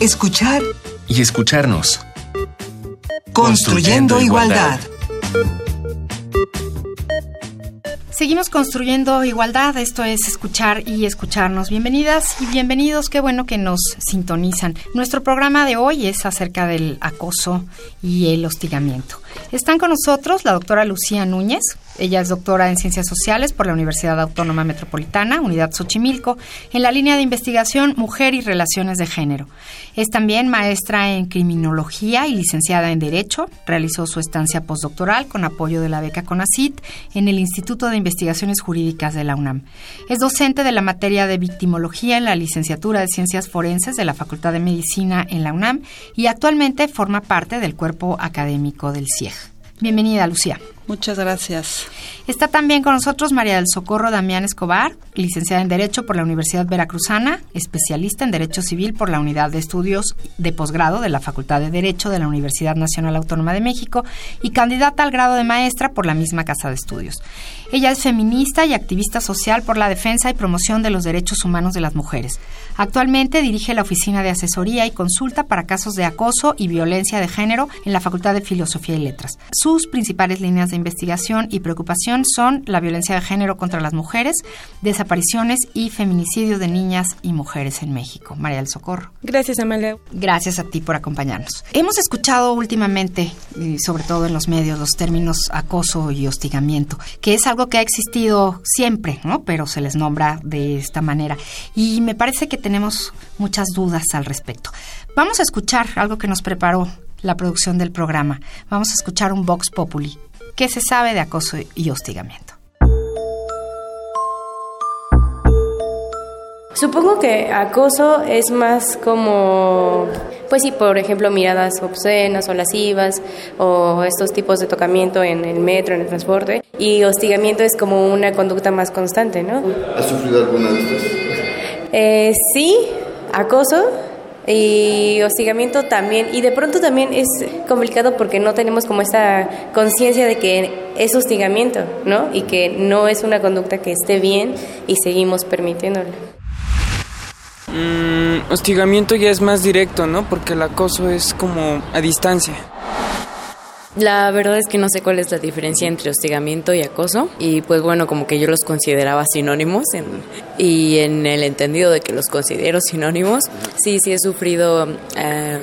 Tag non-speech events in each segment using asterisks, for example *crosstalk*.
escuchar y escucharnos. Construyendo, igualdad. Seguimos construyendo igualdad, esto es escuchar y escucharnos. Bienvenidas y bienvenidos, qué bueno que nos sintonizan. Nuestro programa de hoy es acerca del acoso y el hostigamiento. Están con nosotros la doctora Lucía Núñez, ella es doctora en Ciencias Sociales por la Universidad Autónoma Metropolitana, Unidad Xochimilco, en la línea de investigación Mujer y Relaciones de Género. Es también maestra en Criminología y licenciada en Derecho. Realizó su estancia postdoctoral con apoyo de la beca CONACIT en el Instituto de Investigaciones Jurídicas de la UNAM. Es docente de la materia de victimología en la licenciatura de Ciencias Forenses de la Facultad de Medicina en la UNAM y actualmente forma parte del cuerpo académico del CIEG. Bienvenida, Lucía. Muchas gracias. Está también con nosotros María del Socorro Damián Escobar, licenciada en Derecho por la Universidad Veracruzana, especialista en Derecho Civil por la Unidad de Estudios de Posgrado de la Facultad de Derecho de la Universidad Nacional Autónoma de México y candidata al grado de maestra por la misma Casa de Estudios. Ella es feminista y activista social por la defensa y promoción de los derechos humanos de las mujeres. Actualmente dirige la Oficina de Asesoría y Consulta para casos de acoso y violencia de género en la Facultad de Filosofía y Letras. Sus principales líneas de investigación y preocupación son la violencia de género contra las mujeres, desapariciones y feminicidio de niñas y mujeres en México. María del Socorro. Gracias, Amalia. Gracias a ti por acompañarnos. Hemos escuchado últimamente, sobre todo en los medios, los términos acoso y hostigamiento, que es algo que ha existido siempre, ¿no? Pero se les nombra de esta manera. Y me parece que tenemos muchas dudas al respecto. Vamos a escuchar algo que nos preparó la producción del programa. Vamos a escuchar un Vox Populi ¿Qué se sabe de acoso y hostigamiento? Supongo que acoso es más como, pues sí, por ejemplo, miradas obscenas o lascivas o estos tipos de tocamiento en el metro, en el transporte. Y hostigamiento es como una conducta más constante, ¿no? ¿Has sufrido alguna de estas? Eh, sí, acoso, y hostigamiento también. Y de pronto también es complicado porque no tenemos como esta conciencia de que es hostigamiento, ¿no? Y que no es una conducta que esté bien y seguimos permitiéndolo. Mm, hostigamiento ya es más directo, ¿no? Porque el acoso es como a distancia. La verdad es que no sé cuál es la diferencia entre hostigamiento y acoso y pues bueno, como que yo los consideraba sinónimos y en el entendido de que los considero sinónimos, sí, sí he sufrido eh,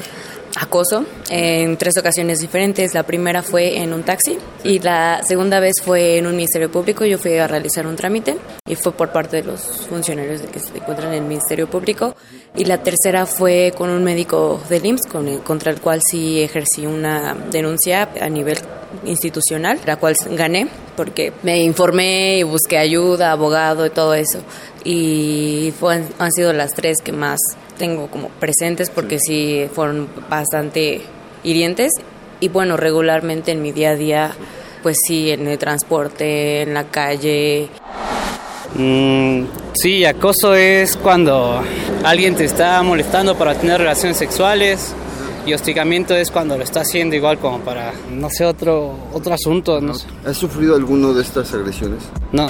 acoso en tres ocasiones diferentes. La primera fue en un taxi y la segunda vez fue en un ministerio público. Yo fui a realizar un trámite y fue por parte de los funcionarios que se encuentran en el ministerio público. Y la tercera fue con un médico del IMSS con contra el cual sí ejercí una denuncia a nivel institucional, la cual gané porque me informé y busqué ayuda, abogado y todo eso. Y han sido las tres que más tengo como presentes porque sí fueron bastante hirientes y bueno, regularmente en mi día a día, pues sí, en el transporte, en la calle. Mm, sí, acoso es cuando alguien te está molestando para tener relaciones sexuales y hostigamiento es cuando lo está haciendo igual como para, no sé, otro, otro asunto. No ¿Has sufrido alguno de estas agresiones? No.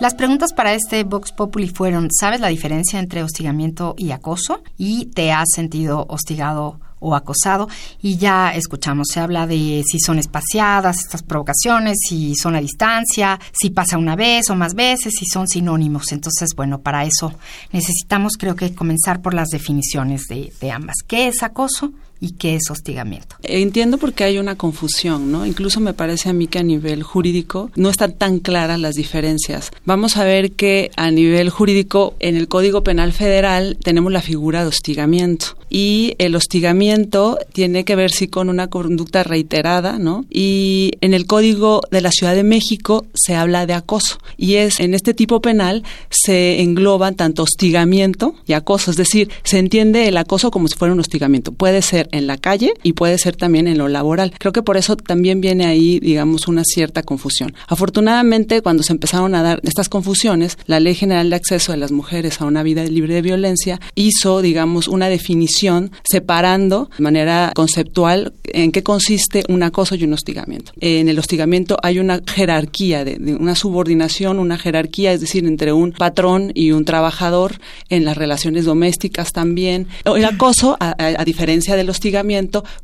Las preguntas para este Vox Populi fueron, ¿sabes la diferencia entre hostigamiento y acoso? ¿Y te has sentido hostigado o acosado? Y ya escuchamos, se habla de si son espaciadas estas provocaciones, si son a distancia, si pasa una vez o más veces, si son sinónimos. Entonces, bueno, para eso necesitamos creo que comenzar por las definiciones de, de ambas. ¿Qué es acoso? Y qué es hostigamiento. Entiendo porque hay una confusión, ¿no? Incluso me parece a mí que a nivel jurídico no están tan claras las diferencias. Vamos a ver que a nivel jurídico en el Código Penal Federal tenemos la figura de hostigamiento y el hostigamiento tiene que ver sí con una conducta reiterada, ¿no? Y en el Código de la Ciudad de México se habla de acoso y es en este tipo penal se engloban tanto hostigamiento y acoso, es decir, se entiende el acoso como si fuera un hostigamiento. Puede ser en la calle y puede ser también en lo laboral. Creo que por eso también viene ahí, digamos, una cierta confusión. Afortunadamente, cuando se empezaron a dar estas confusiones, la Ley General de Acceso de las Mujeres a una Vida Libre de Violencia hizo, digamos, una definición separando de manera conceptual en qué consiste un acoso y un hostigamiento. En el hostigamiento hay una jerarquía, de, una subordinación, una jerarquía, es decir, entre un patrón y un trabajador en las relaciones domésticas también. El acoso, a, a diferencia del hostigamiento,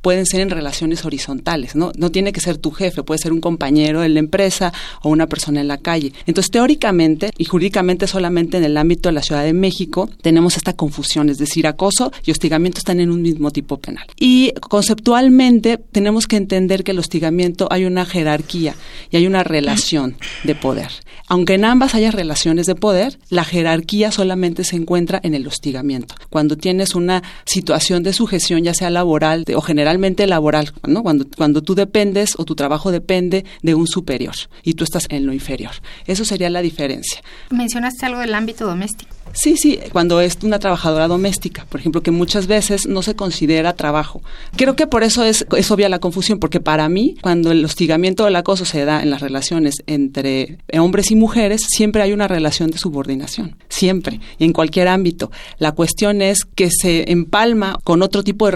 pueden ser en relaciones horizontales, ¿no? No tiene que ser tu jefe, puede ser un compañero en la empresa o una persona en la calle. Entonces, teóricamente y jurídicamente solamente en el ámbito de la Ciudad de México tenemos esta confusión, es decir, acoso y hostigamiento están en un mismo tipo penal. Y conceptualmente tenemos que entender que el hostigamiento hay una jerarquía y hay una relación de poder. Aunque en ambas haya relaciones de poder, la jerarquía solamente se encuentra en el hostigamiento. Cuando tienes una situación de sujeción, ya sea laboral o generalmente laboral, ¿no? Cuando, cuando tú dependes o tu trabajo depende de un superior y tú estás en lo inferior. Eso sería la diferencia. Mencionaste algo del ámbito doméstico. Sí, sí, cuando es una trabajadora doméstica, por ejemplo, que muchas veces no se considera trabajo. Creo que por eso es, es obvia la confusión, porque para mí, cuando el hostigamiento o el acoso se da en las relaciones entre hombres y mujeres, siempre hay una relación de subordinación, siempre, y en cualquier ámbito. La cuestión es que se empalma con otro tipo de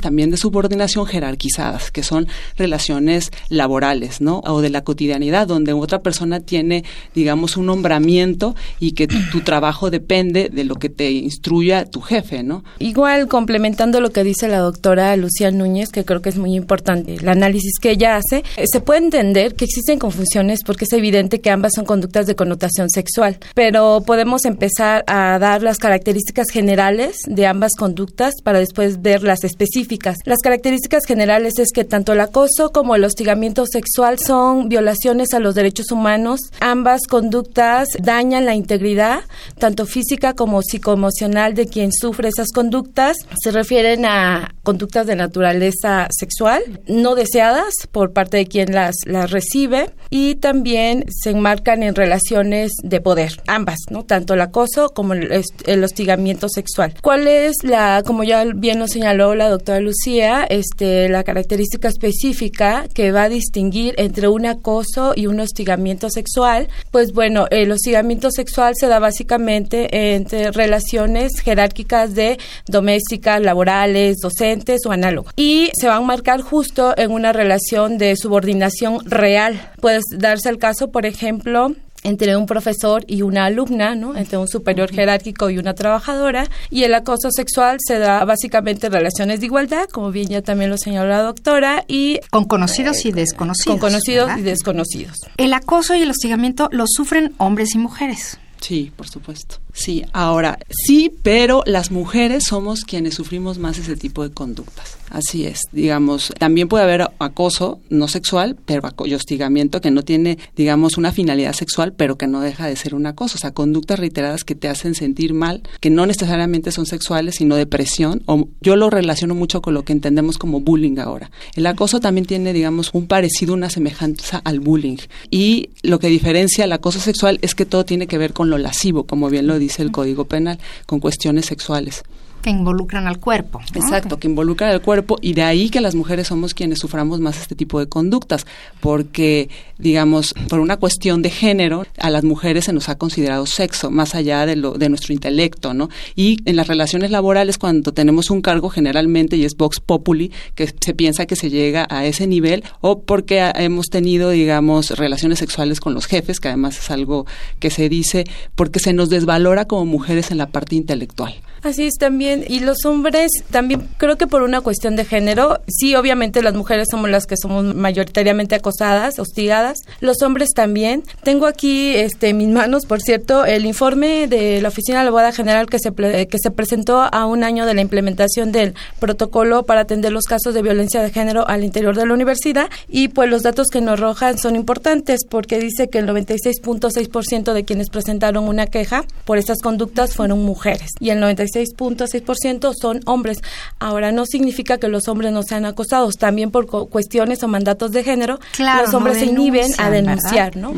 también de subordinación jerarquizadas, que son relaciones laborales, ¿no? O de la cotidianidad, donde otra persona tiene, digamos, un nombramiento y que tu, trabajo de depende de lo que te instruya tu jefe, ¿no? Igual complementando lo que dice la doctora Lucía Núñez, que creo que es muy importante, el análisis que ella hace, eh, se puede entender que existen confusiones porque es evidente que ambas son conductas de connotación sexual, pero podemos empezar a dar las características generales de ambas conductas para después ver las específicas. Las características generales es que tanto el acoso como el hostigamiento sexual son violaciones a los derechos humanos. Ambas conductas dañan la integridad, tanto física como psicoemocional de quien sufre esas conductas. Se refieren a conductas de naturaleza sexual no deseadas por parte de quien las, las recibe y también se enmarcan en relaciones de poder, ambas, ¿no? Tanto el acoso como el, el hostigamiento sexual. ¿Cuál es la, como ya bien lo señaló la doctora Lucía, este, la característica específica que va a distinguir entre un acoso y un hostigamiento sexual? Pues bueno, el hostigamiento sexual se da básicamente entre relaciones jerárquicas de domésticas, laborales, docentes o análogas. Y se van a marcar justo en una relación de subordinación real. Puede darse el caso, por ejemplo, entre un profesor y una alumna, ¿no? entre un superior jerárquico y una trabajadora, y el acoso sexual se da básicamente en relaciones de igualdad, como bien ya también lo señaló la doctora, y... Con conocidos y desconocidos. Con conocidos ¿verdad? y desconocidos. El acoso y el hostigamiento lo sufren hombres y mujeres. Sí, por supuesto. Sí, ahora sí, pero las mujeres somos quienes sufrimos más ese tipo de conductas. Así es, digamos, también puede haber acoso no sexual, pero y hostigamiento que no tiene, digamos, una finalidad sexual, pero que no deja de ser un acoso, o sea, conductas reiteradas que te hacen sentir mal, que no necesariamente son sexuales, sino depresión, o yo lo relaciono mucho con lo que entendemos como bullying ahora. El acoso también tiene, digamos, un parecido, una semejanza al bullying, y lo que diferencia el acoso sexual es que todo tiene que ver con lo lascivo, como bien lo dice el Código Penal, con cuestiones sexuales que involucran al cuerpo. ¿no? Exacto, que involucran al cuerpo y de ahí que las mujeres somos quienes suframos más este tipo de conductas, porque, digamos, por una cuestión de género, a las mujeres se nos ha considerado sexo, más allá de, lo, de nuestro intelecto, ¿no? Y en las relaciones laborales, cuando tenemos un cargo generalmente, y es Vox Populi, que se piensa que se llega a ese nivel, o porque hemos tenido, digamos, relaciones sexuales con los jefes, que además es algo que se dice, porque se nos desvalora como mujeres en la parte intelectual. Así es también. Y los hombres también creo que por una cuestión de género, sí, obviamente las mujeres somos las que somos mayoritariamente acosadas, hostigadas. Los hombres también. Tengo aquí este, en mis manos, por cierto, el informe de la Oficina de la Abogada General que se, que se presentó a un año de la implementación del protocolo para atender los casos de violencia de género al interior de la universidad. Y pues los datos que nos arrojan son importantes porque dice que el 96.6% de quienes presentaron una queja por estas conductas fueron mujeres y el 96 6.6% 96% son hombres. Ahora, no significa que los hombres no sean acosados, también por cuestiones o mandatos de género, los hombres se inhiben a denunciar, ¿no?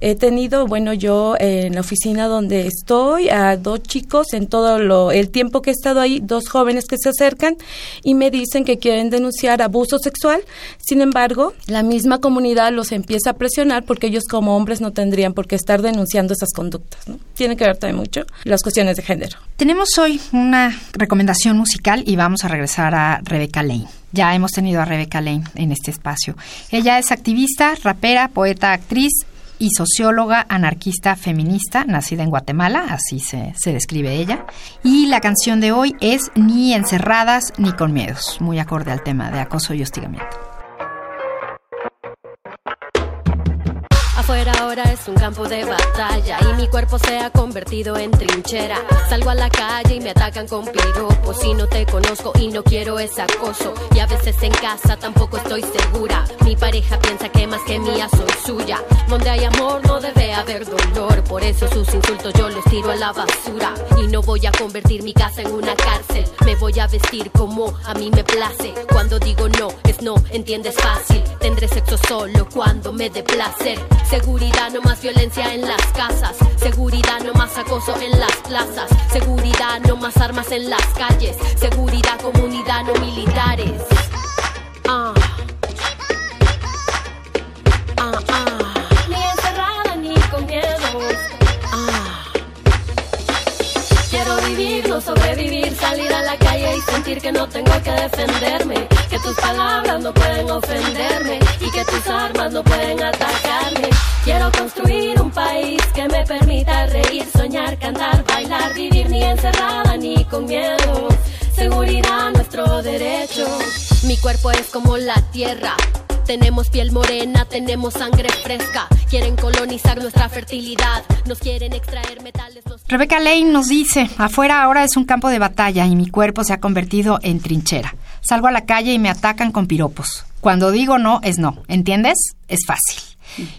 He tenido, bueno, yo en la oficina donde estoy, a dos chicos en todo lo, el tiempo que he estado ahí, dos jóvenes que se acercan y me dicen que quieren denunciar abuso sexual, sin embargo, la misma comunidad los empieza a presionar porque ellos como hombres no tendrían por qué estar denunciando esas conductas, ¿no? Tiene que ver también mucho las cuestiones de género. Tenemos hoy una recomendación musical y vamos a regresar a Rebeca Lane. Ya hemos tenido a Rebeca Lane en este espacio. Ella es activista, rapera, poeta, actriz y socióloga anarquista feminista, nacida en Guatemala, así se, se, describe ella. Y la canción de hoy es Ni encerradas ni con miedos, muy acorde al tema de acoso y hostigamiento. Afuera ahora es un campo de batalla y mi cuerpo se ha convertido en trinchera. Salgo a la calle y me atacan con piropos y no te conozco y no quiero ese acoso. Y a veces en casa tampoco estoy segura. Mi pareja piensa que más que mía soy suya. Donde hay amor no debe haber dolor. Por eso sus insultos yo los tiro a la basura. Y no voy a convertir mi casa en una cárcel. Me voy a vestir como a mí me place. Cuando digo no, es no, entiendes fácil. Tendré sexo solo cuando me dé placer. Seguridad, no más violencia en las casas. Seguridad, no más acoso en las plazas. Seguridad, no más armas en las calles. Seguridad, comunidad, no militares. Ah. Ah, ah. Ni encerrada ni con miedo. Ah. Quiero vivir, no sobrevivir, salir a la calle y sentir que no tengo que defenderme. Que tus palabras no pueden ofenderme y que tus armas no pueden atacarme. Quiero construir un país que me permita reír, soñar, cantar, bailar, vivir ni encerrada ni con miedo. Seguridad, nuestro derecho. Mi cuerpo es como la tierra. Tenemos piel morena, tenemos sangre fresca. Quieren colonizar nuestra fertilidad, nos quieren extraer metales. Nos... Rebeca Lane nos dice, afuera ahora es un campo de batalla y mi cuerpo se ha convertido en trinchera. Salgo a la calle y me atacan con piropos. Cuando digo no, es no. ¿Entiendes? Es fácil.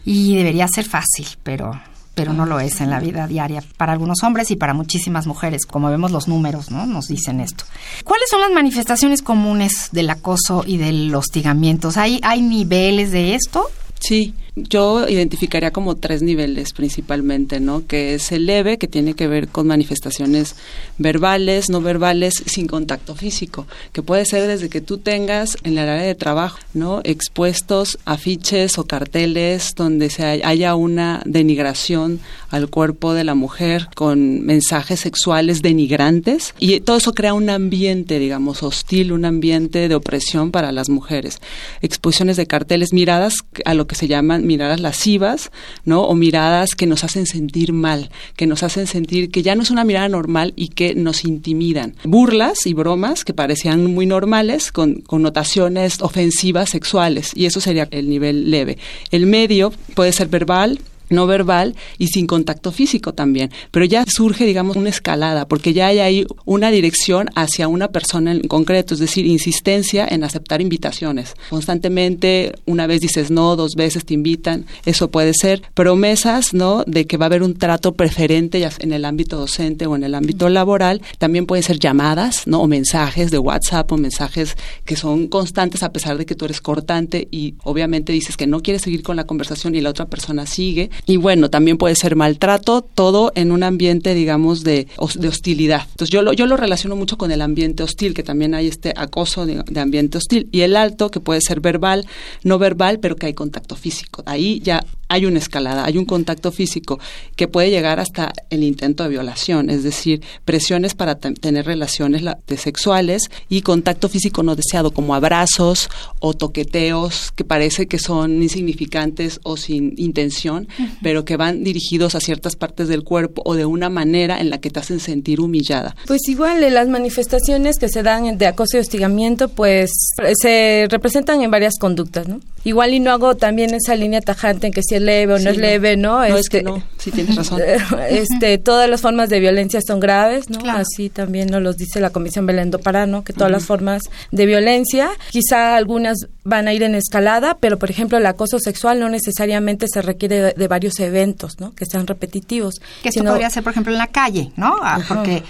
Y debería ser fácil, pero pero no lo es en la vida diaria para algunos hombres y para muchísimas mujeres, como vemos los números, ¿no? Nos dicen esto. ¿Cuáles son las manifestaciones comunes del acoso y del hostigamiento? ¿Hay, hay niveles de esto? Sí, yo identificaría como tres niveles principalmente, ¿no? Que es el leve, que tiene que ver con manifestaciones verbales, no verbales, sin contacto físico, que puede ser desde que tú tengas en el área de trabajo, ¿no? Expuestos afiches o carteles donde se haya una denigración al cuerpo de la mujer con mensajes sexuales denigrantes y todo eso crea un ambiente, digamos, hostil, un ambiente de opresión para las mujeres. Exposiciones de carteles, miradas a lo que se llaman miradas lascivas, ¿no? O miradas que nos hacen sentir mal, que nos hacen sentir que ya no es una mirada normal y que nos intimidan. Burlas y bromas que parecían muy normales con connotaciones ofensivas sexuales y eso sería el nivel leve. El medio puede ser verbal, no verbal y sin contacto físico también. Pero ya surge, digamos, una escalada, porque ya hay ahí una dirección hacia una persona en concreto, es decir, insistencia en aceptar invitaciones. Constantemente, una vez dices no, dos veces te invitan, eso puede ser. Promesas, ¿no?, de que va a haber un trato preferente ya en el ámbito docente o en el ámbito laboral. También pueden ser llamadas, ¿no?, o mensajes de WhatsApp o mensajes que son constantes a pesar de que tú eres cortante y obviamente dices que no quieres seguir con la conversación y la otra persona sigue y bueno, también puede ser maltrato, todo en un ambiente, digamos, de, de hostilidad. Entonces yo lo, yo lo relaciono mucho con el ambiente hostil, que también hay este acoso de, de ambiente hostil. Y el alto, que puede ser verbal, no verbal, pero que hay contacto físico. Ahí ya hay una escalada, hay un contacto físico que puede llegar hasta el intento de violación, es decir, presiones para tener relaciones sexuales y contacto físico no deseado, como abrazos o toqueteos que parece que son insignificantes o sin intención, pero que van dirigidos a ciertas partes del cuerpo o de una manera en la que te hacen sentir humillada. Pues igual las manifestaciones que se dan de acoso y hostigamiento, pues se representan en varias conductas, ¿no? Igual y no hago también esa línea tajante en que si es leve o no es leve, ¿no? No, es que no. Sí, tienes razón. *laughs* este, todas las formas de violencia son graves, ¿no? Así también nos lo dice la Comisión Belén do Pará, ¿no? Que todas las formas de violencia, quizá algunas van a ir en escalada, pero por ejemplo el acoso sexual no necesariamente se requiere de, varios eventos, ¿no? Que sean repetitivos. Que esto podría ser, por ejemplo, en la calle, ¿no? Ah, porque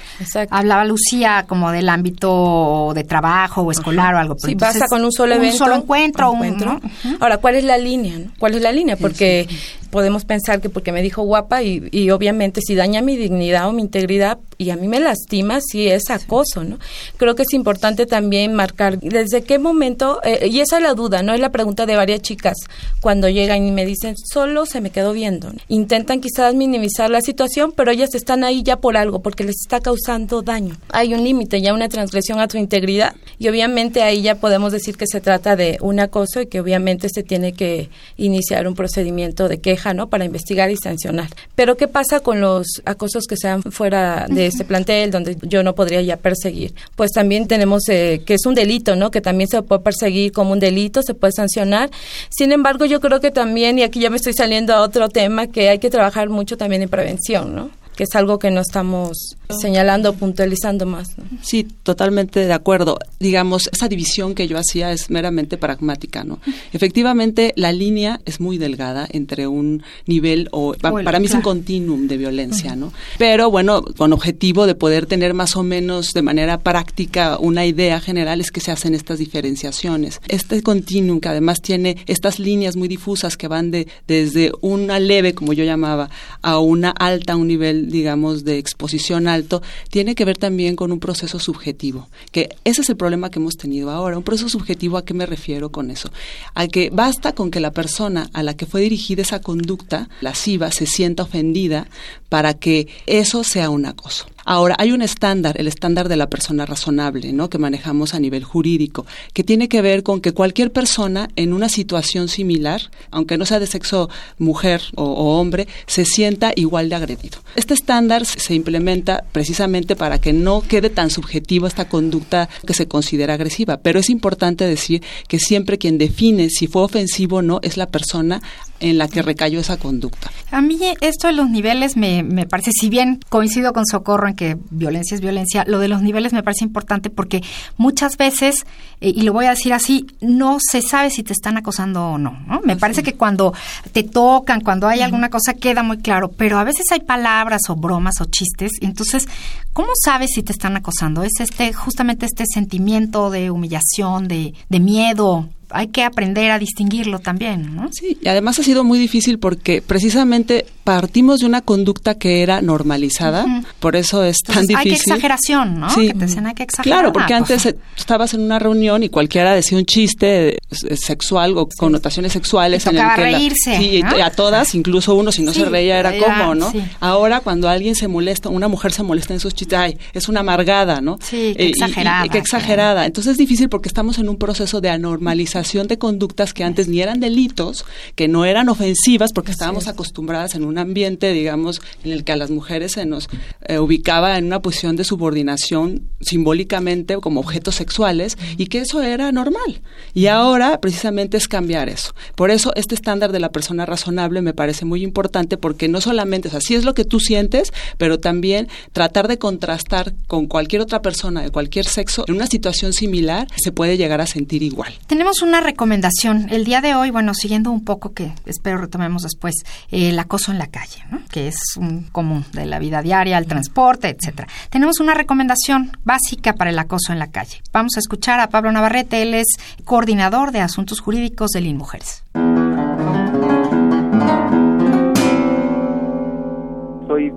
hablaba Lucía como del ámbito de trabajo o escolar o algo. Sí, basta con un solo evento. Un solo encuentro. Un encuentro. Ahora, ¿cuál es la línea? ¿Cuál es la línea? Porque uh. Podemos pensar que porque me dijo guapa y, y, obviamente si daña mi dignidad o mi integridad y a mí me lastima, sí es acoso, ¿no? Creo que es importante también marcar desde qué momento, eh, y esa es la duda, ¿no? Es la pregunta de varias chicas cuando llegan y me dicen, solo se me quedó viendo. Intentan quizás minimizar la situación, pero ellas están ahí ya por algo, porque les está causando daño. Hay un límite, ya una transgresión a tu integridad y obviamente ahí ya podemos decir que se trata de un acoso y que obviamente se tiene que iniciar un procedimiento de queja ¿no? Para investigar y sancionar. Pero ¿qué pasa con los acosos que sean fuera de este plantel donde yo no podría ya perseguir? Pues también tenemos eh, que es un delito, ¿no? Que también se puede perseguir como un delito, se puede sancionar. Sin embargo, yo creo que también, y aquí ya me estoy saliendo a otro tema, que hay que trabajar mucho también en prevención, ¿no? Que es algo que no estamos señalando, puntualizando más. Sí, totalmente de acuerdo. Digamos, esa división que yo hacía es meramente pragmática, ¿no? Efectivamente, la línea es muy delgada entre un nivel o para mí es un continuum de violencia, ¿no? Pero bueno, con objetivo de poder tener más o menos de manera práctica una idea general es que se hacen estas diferenciaciones. Este continuum que además tiene estas líneas muy difusas que van de desde una leve, como yo llamaba, a una alta, un nivel digamos, de exposición alto, tiene que ver también con un proceso subjetivo, que ese es el problema que hemos tenido ahora. Un proceso subjetivo, ¿a qué me refiero con eso? A que basta con que la persona a la que fue dirigida esa conducta lasciva se sienta ofendida para que eso sea un acoso. Ahora, hay un estándar, el estándar de la persona razonable, ¿no? que manejamos a nivel jurídico, que tiene que ver con que cualquier persona en una situación similar, aunque no sea de sexo mujer o, hombre, se sienta igual de agredido. Este estándar se implementa precisamente para que no quede tan subjetiva esta conducta que se considera agresiva, pero es importante decir que siempre quien define si fue ofensivo o no es la persona en la que recayó esa conducta. A mí esto de los niveles me parece, si bien coincido con Socorro que violencia es violencia, lo de los niveles me parece importante porque muchas veces, eh, y lo voy a decir así, no se sabe si te están acosando o no. ¿no? Me parece que cuando te tocan, cuando hay alguna cosa, queda muy claro, pero a veces hay palabras o bromas o chistes, entonces, ¿cómo sabes si te están acosando? Es este justamente este sentimiento de humillación, de, de miedo, hay que aprender a distinguirlo también, ¿no? Sí, y además ha sido muy difícil porque precisamente partimos de una conducta que era normalizada, por eso es tan difícil. Hay que exageración, ¿no? Sí. Que te hay que exagerar. Claro, porque pues. antes estabas en una reunión y cualquiera decía un chiste sexual o connotaciones sexuales. en el que reírse. sí, a todas, incluso uno si no se reía era como, ¿no? Ahora cuando alguien se molesta, una mujer se molesta en esos chistes, ay, es una amargada, ¿no? Sí, qué exagerada. qué exagerada. Entonces es difícil porque estamos en un proceso de anormalización de conductas que antes ni eran delitos, que no eran ofensivas, porque estábamos acostumbradas en un ambiente, digamos, en el que a las mujeres se nos eh, ubicaba en una posición de subordinación simbólicamente como objetos sexuales y que eso era normal. Y ahora precisamente es cambiar eso. Por eso este estándar de la persona razonable me parece muy importante porque no solamente, o sea, es lo que tú sientes, pero también tratar de contrastar con cualquier otra persona de cualquier sexo en una situación similar se puede llegar a sentir igual. Tenemos un una recomendación. El día de hoy, bueno, siguiendo un poco que espero retomemos después, el acoso en la calle, que es un común de la vida diaria, el transporte, etcétera. Tenemos una recomendación básica para el acoso en la calle. Vamos a escuchar a Pablo Navarrete, él es coordinador de asuntos jurídicos de Mujeres.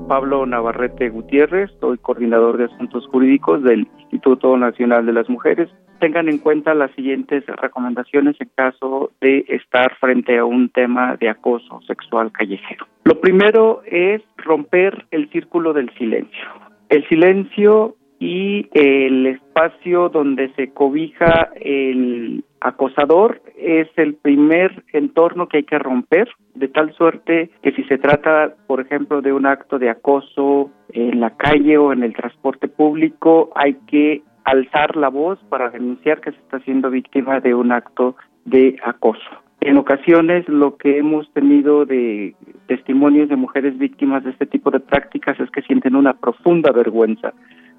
Pablo Navarrete Gutiérrez, soy coordinador de asuntos jurídicos del Instituto Nacional de las Mujeres tengan en cuenta las siguientes recomendaciones en caso de estar frente a un tema de acoso sexual callejero. Lo primero es romper el círculo del silencio. El silencio y el espacio donde se cobija el acosador es el primer entorno que hay que romper, de tal suerte que si se trata, por ejemplo, de un acto de acoso en la calle o en el transporte público, hay que alzar la voz para denunciar que se está siendo víctima de un acto de acoso. En ocasiones lo que hemos tenido de testimonios de mujeres víctimas de este tipo de prácticas es que sienten una profunda vergüenza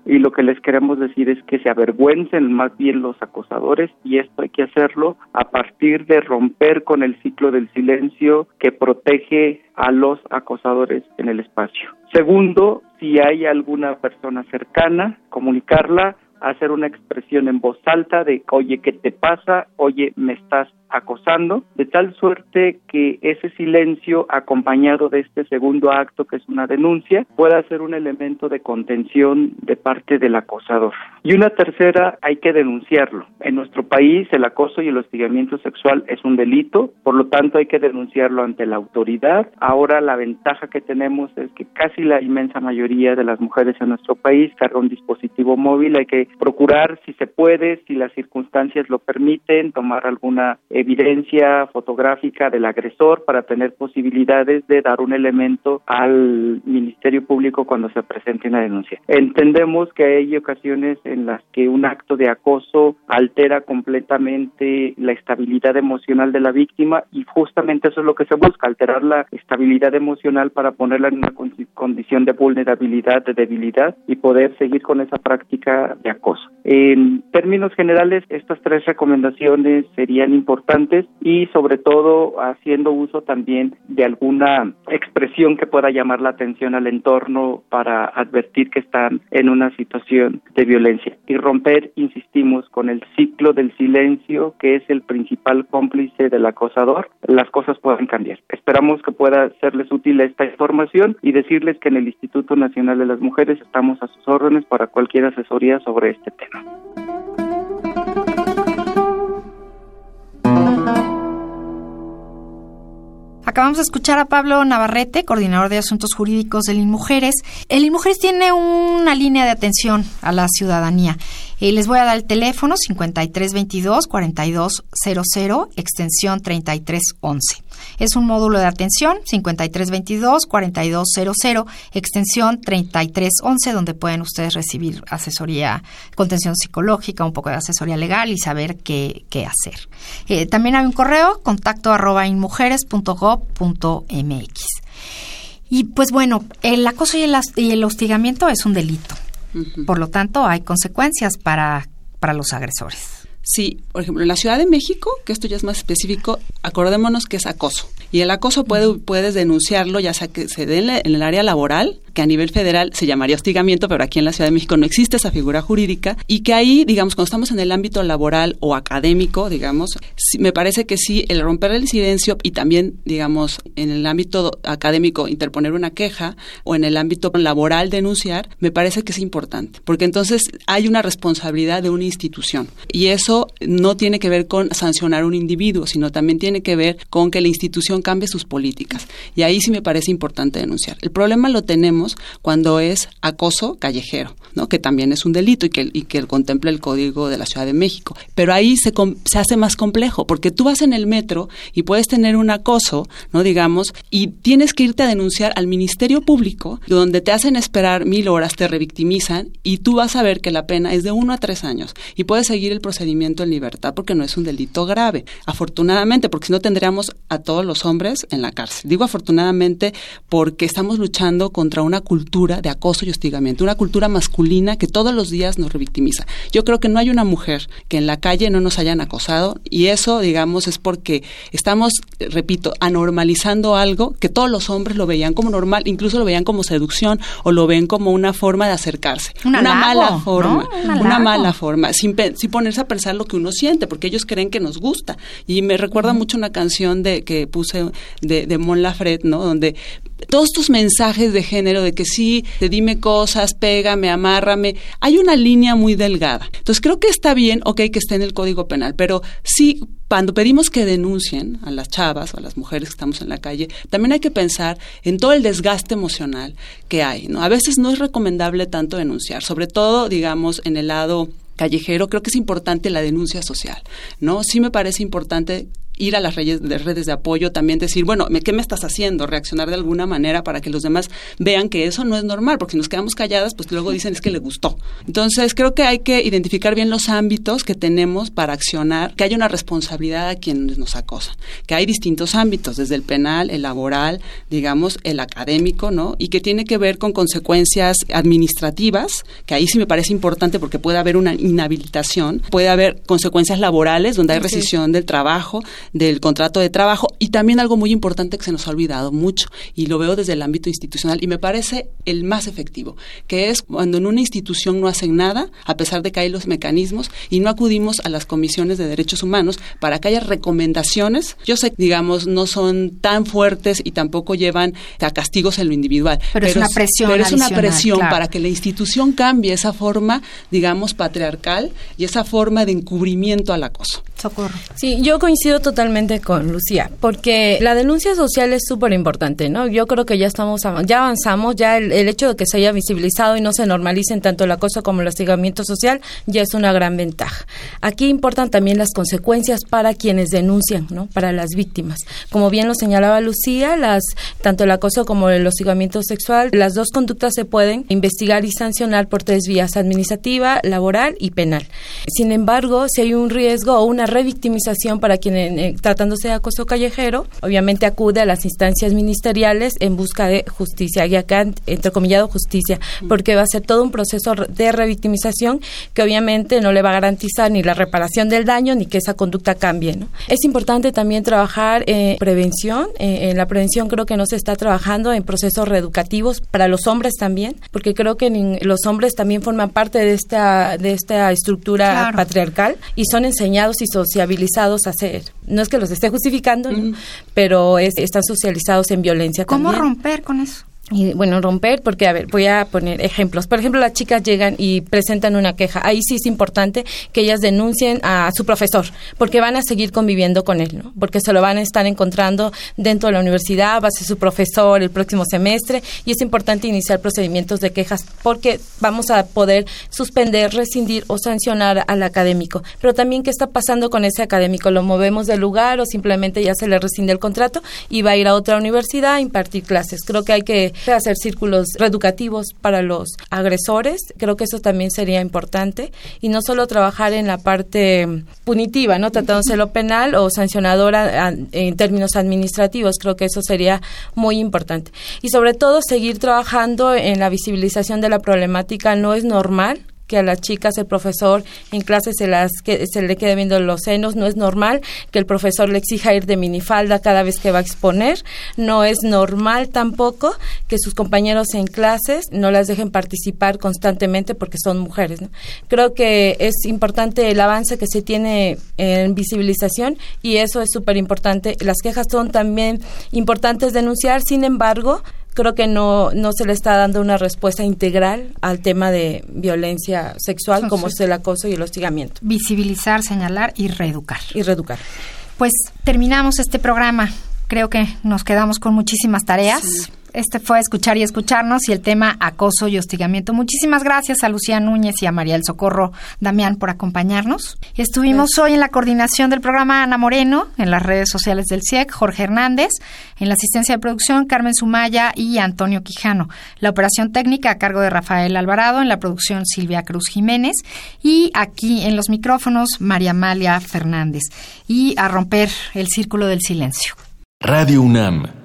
y lo que les queremos decir es que se avergüencen más bien los acosadores y esto hay que hacerlo a partir de romper con el ciclo del silencio que protege a los acosadores en el espacio. Segundo, si hay alguna persona cercana, comunicarla, hacer una expresión en voz alta de, oye, ¿qué te pasa? Oye, me estás acosando, de tal suerte que ese silencio acompañado de este segundo acto, que es una denuncia, pueda ser un elemento de contención de parte del acosador. Y una tercera, hay que denunciarlo. En nuestro país el acoso y el hostigamiento sexual es un delito, por lo tanto hay que denunciarlo ante la autoridad. Ahora la ventaja que tenemos es que casi la inmensa mayoría de las mujeres en nuestro país carga un dispositivo móvil, hay que procurar si se puede, si las circunstancias lo permiten, tomar alguna evidencia fotográfica del agresor para tener posibilidades de dar un elemento al Ministerio Público cuando se presente una denuncia. Entendemos que hay ocasiones en las que un acto de acoso altera completamente la estabilidad emocional de la víctima y justamente eso es lo que se busca, alterar la estabilidad emocional para ponerla en una condición de vulnerabilidad, de debilidad y poder seguir con esa práctica de acoso. En términos generales, estas tres recomendaciones serían importantes y sobre todo haciendo uso también de alguna expresión que pueda llamar la atención al entorno para advertir que están en una situación de violencia y romper, insistimos, con el ciclo del silencio que es el principal cómplice del acosador, las cosas pueden cambiar. Esperamos que pueda serles útil esta información y decirles que en el Instituto Nacional de las Mujeres estamos a sus órdenes para cualquier asesoría sobre este tema. Acabamos de escuchar a Pablo Navarrete, coordinador de asuntos jurídicos del INMujeres. El INMujeres tiene una línea de atención a la ciudadanía. Eh, les voy a dar el teléfono 5322-4200, extensión 3311. Es un módulo de atención 5322-4200, extensión 3311, donde pueden ustedes recibir asesoría, contención psicológica, un poco de asesoría legal y saber qué, qué hacer. Eh, también hay un correo, contacto arroba inmujeres.gov.mx. Y pues bueno, el acoso y el, y el hostigamiento es un delito. Por lo tanto, hay consecuencias para, para los agresores. Sí, por ejemplo, en la Ciudad de México, que esto ya es más específico, acordémonos que es acoso. Y el acoso puede, puedes denunciarlo, ya sea que se dé en, el área laboral, que a nivel federal se llamaría hostigamiento, pero aquí en la Ciudad de México no existe esa figura jurídica, y que ahí, digamos, cuando estamos en el ámbito laboral o académico, digamos, me parece que sí, el romper el silencio y también, digamos, en el ámbito académico interponer una queja o en el ámbito laboral denunciar, me parece que es importante, porque entonces hay una responsabilidad de una institución. Y eso no tiene que ver con sancionar a un individuo, sino también tiene que ver con que la institución cambie sus políticas. Y ahí sí me parece importante denunciar. El problema lo tenemos cuando es acoso callejero, ¿no? que también es un delito y que, y que contempla el Código de la Ciudad de México. Pero ahí se, se hace más complejo, porque tú vas en el metro y puedes tener un acoso, no digamos, y tienes que irte a denunciar al Ministerio Público, donde te hacen esperar mil horas, te revictimizan y tú vas a ver que la pena es de uno a tres años y puedes seguir el procedimiento en libertad porque no es un delito grave. Afortunadamente, porque si no tendríamos a todos los hombres en la cárcel. Digo afortunadamente porque estamos luchando contra una cultura de acoso y hostigamiento, una cultura masculina que todos los días nos revictimiza. Yo creo que no hay una mujer que en la calle no nos hayan acosado y eso, digamos, es porque estamos, repito, anormalizando algo que todos los hombres lo veían como normal, incluso lo veían como seducción o lo ven como una forma de acercarse. una mala forma, una mala forma, sin, sin ponerse a pensar lo que uno siente, porque ellos creen que nos gusta. Y me recuerda mucho una canción de que puse de, de Mon Lafrette, ¿no? Donde todos estos mensajes de género de que sí, te dime cosas, pégame, amárrame, hay una línea muy delgada. Entonces creo que está bien, ok, que esté en el Código Penal, pero sí, cuando pedimos que denuncien a las chavas o a las mujeres que estamos en la calle, también hay que pensar en todo el desgaste emocional que hay, ¿no? A veces no es recomendable tanto denunciar, sobre todo, digamos, en el lado callejero, creo que es importante la denuncia social, ¿no? Sí me parece importante ir a las redes de, redes de apoyo, también decir, bueno, ¿qué me estás haciendo? Reaccionar de alguna manera para que los demás vean que eso no es normal, porque si nos quedamos calladas, pues luego dicen es que le gustó. Entonces, creo que hay que identificar bien los ámbitos que tenemos para accionar, que haya una responsabilidad a quienes nos acosan, que hay distintos ámbitos, desde el penal, el laboral, digamos, el académico, ¿no? Y que tiene que ver con consecuencias administrativas, que ahí sí me parece importante porque puede haber una inhabilitación, puede haber consecuencias laborales donde hay rescisión del trabajo, del contrato de trabajo y también algo muy importante que se nos ha olvidado mucho y lo veo desde el ámbito institucional y me parece el más efectivo, que es cuando en una institución no hacen nada, a pesar de que hay los mecanismos y no acudimos a las comisiones de derechos humanos para que haya recomendaciones. Yo sé, digamos, no son tan fuertes y tampoco llevan a castigos en lo individual. Pero, es una presión. Pero es una presión para que la institución cambie esa forma, digamos, patriarcal y esa forma de encubrimiento al acoso. Socorro. Sí, yo coincido totalmente con Lucía, porque la denuncia social es súper importante, ¿no? Yo creo que ya estamos, ya avanzamos, ya el, hecho de que se haya visibilizado y no se normalicen tanto el acoso como el hostigamiento social ya es una gran ventaja. Aquí importan también las consecuencias para quienes denuncian, ¿no? Para las víctimas. Como bien lo señalaba Lucía, las tanto el acoso como el hostigamiento sexual, las dos conductas se pueden investigar y sancionar por tres vías: administrativa, laboral y penal. Sin embargo, si hay un riesgo o una revictimización para quien eh, tratándose de acoso callejero, obviamente acude a las instancias ministeriales en busca de justicia, y acá entrecomillado justicia, porque va a ser todo un proceso de revictimización que obviamente no le va a garantizar ni la reparación del daño ni que esa conducta cambie. ¿no? Es importante también trabajar en prevención, eh, en la prevención creo que no se está trabajando en procesos reeducativos para los hombres también, porque creo que los hombres también forman parte de esta, de esta estructura patriarcal y son enseñados y sociabilizados a ser. No es que los esté justificando, pero están socializados en violencia. ¿Cómo romper con eso? Y bueno, romper, porque a ver, voy a poner ejemplos. Por ejemplo, las chicas llegan y presentan una queja. Ahí sí es importante que ellas denuncien a su profesor, porque van a seguir conviviendo con él, ¿no? Porque se lo van a estar encontrando dentro de la universidad, va a ser su profesor el próximo semestre, y es importante iniciar procedimientos de quejas, porque vamos a poder suspender, rescindir o sancionar al académico. Pero también, ¿qué está pasando con ese académico? ¿Lo movemos del lugar o simplemente ya se le rescinde el contrato y va a ir a otra universidad a impartir clases? Creo que hay que hacer círculos reeducativos para los agresores, creo que eso también sería importante, y no solo trabajar en la parte punitiva, ¿no? Tratándose lo penal o sancionadora en términos administrativos, creo que eso sería muy importante. Y sobre todo seguir trabajando en la visibilización de la problemática no es normal que a las chicas el profesor en clase se las que se le quede viendo los senos no es normal que el profesor le exija ir de minifalda cada vez que va a exponer no es normal tampoco que sus compañeros en clases no las dejen participar constantemente porque son mujeres creo que es importante el avance que se tiene en visibilización y eso es súper importante las quejas son también importantes denunciar sin embargo creo que no, no se le está dando una respuesta integral al tema de violencia sexual como es el acoso y el hostigamiento. Visibilizar, señalar y reeducar. Y reeducar. Pues terminamos este programa. Creo que nos quedamos con muchísimas tareas. Este fue Escuchar y Escucharnos y el tema acoso y hostigamiento. Muchísimas gracias a Lucía Núñez y a María del Socorro Damián por acompañarnos. Estuvimos hoy en la coordinación del programa Ana Moreno, en las redes sociales del CIEC, Jorge Hernández, en la asistencia de producción Carmen Sumaya y Antonio Quijano. La operación técnica a cargo de Rafael Alvarado, en la producción Silvia Cruz Jiménez y aquí en los micrófonos María Amalia Fernández. Y a romper el círculo del silencio. Radio UNAM